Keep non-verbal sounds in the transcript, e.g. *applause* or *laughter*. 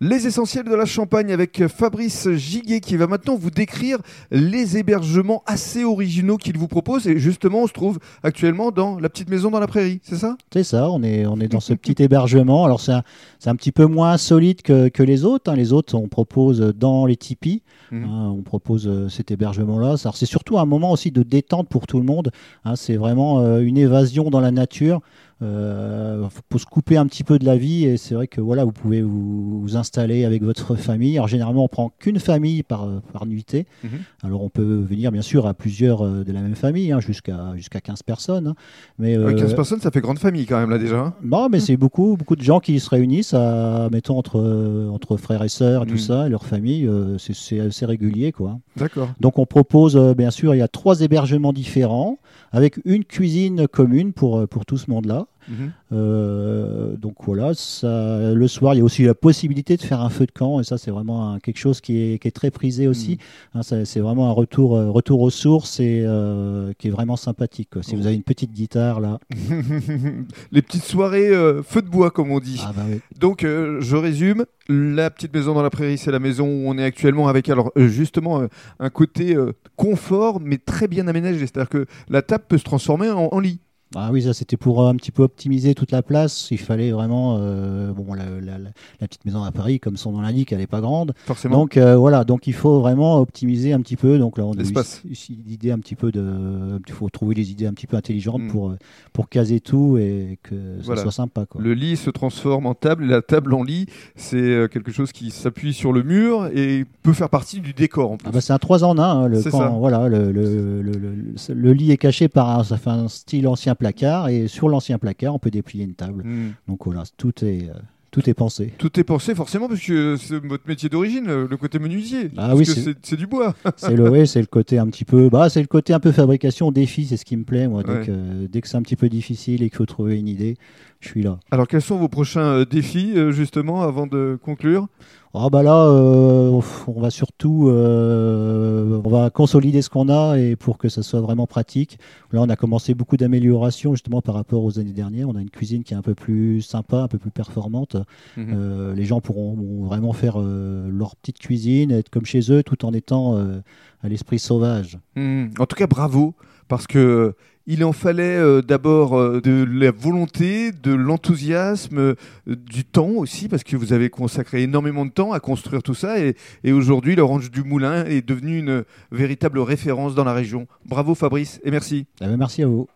Les essentiels de la Champagne avec Fabrice Giguet qui va maintenant vous décrire les hébergements assez originaux qu'il vous propose. Et justement, on se trouve actuellement dans la petite maison dans la prairie, c'est ça? C'est ça, on est, on est dans ce petit hébergement. Alors c'est un, un, petit peu moins solide que, que les autres. Hein. Les autres, on propose dans les tipis. Mmh. Hein, on propose euh, cet hébergement-là. C'est surtout un moment aussi de détente pour tout le monde. Hein. C'est vraiment euh, une évasion dans la nature euh, faut se couper un petit peu de la vie et c'est vrai que voilà, vous pouvez vous, installer avec votre famille. Alors généralement, on prend qu'une famille par, par nuitée. Mhm. Alors on peut venir bien sûr à plusieurs euh, de la même famille, hein, jusqu'à jusqu'à 15 personnes. Hein. Mais 15 euh, personnes, ça fait grande famille quand même là déjà. Hein. Non, mais c'est beaucoup beaucoup de gens qui se réunissent, à, mettons entre entre frères et sœurs, tout mhm. ça, et leur famille. Euh, c'est assez régulier quoi. D'accord. Donc on propose bien sûr, il y a trois hébergements différents avec une cuisine commune pour pour tout ce Mhm. Euh, donc voilà, ça, le soir, il y a aussi la possibilité de faire un feu de camp, et ça, c'est vraiment quelque chose qui est, qui est, très prisé aussi. Mhm. Hein, c'est vraiment un retour, euh, retour aux sources et euh, qui est vraiment sympathique. Si vous avez une petite guitare là, *laughs* les petites soirées feu de bois, comme on dit. Ah bah donc, je résume. La petite maison dans la prairie, c'est la maison où on est actuellement avec alors justement un côté confort, mais très bien aménagé. C'est-à-dire que la table peut se transformer en lit. Ah oui, ça c'était pour un petit peu optimiser toute la place. Il fallait vraiment, euh, bon, la, petite maison à Paris, comme son nom l'indique, elle n'est pas grande. Forcément. Donc euh, voilà, donc il faut vraiment optimiser un petit peu. Donc là, on a eu un petit peu de, il faut trouver des idées un petit peu intelligentes hmm. pour pour caser tout et que ça soit sympa. Quoi. Le lit se transforme en table la table en lit, c'est euh, quelque chose qui s'appuie sur le mur et peut faire partie du décor. En plus. Ah bah c'est un 3 en 1. Hein, le, voilà, le, le, le, lit est caché par un, ça fait un style ancien placard et sur l'ancien placard, on peut déplier une table. Hmm. Donc voilà, tout est. Euh, tout est pensé. Tout est pensé forcément parce que c'est votre métier d'origine, le côté menuisier. Ah oui, c'est du bois. *laughs* c'est le c'est le côté un petit peu bah c'est le côté un peu fabrication défi, c'est ce qui me plaît moi dès que, dès que c'est un petit peu difficile et qu'il faut trouver une idée, je suis là. Alors quels sont vos prochains euh, défis euh, justement avant de conclure? Ah bah là, euh, on va surtout, euh, on va consolider ce qu'on a et pour que ça soit vraiment pratique. Là, on a commencé beaucoup d'améliorations justement par rapport aux années dernières. On a une cuisine qui est un peu plus sympa, un peu plus performante. Mhm. Euh, les gens pourront vraiment faire leur petite cuisine, être comme chez eux, tout en étant à l'esprit sauvage. Mhm. En tout cas, bravo parce que il en fallait euh, d'abord euh, de la volonté, de l'enthousiasme, euh, du temps aussi, parce que vous avez consacré énormément de temps à construire tout ça. Et, aujourd'hui, l'Orange du Moulin est devenu une véritable référence dans la région. Bravo Fabrice et merci. Eh ben, merci à vous.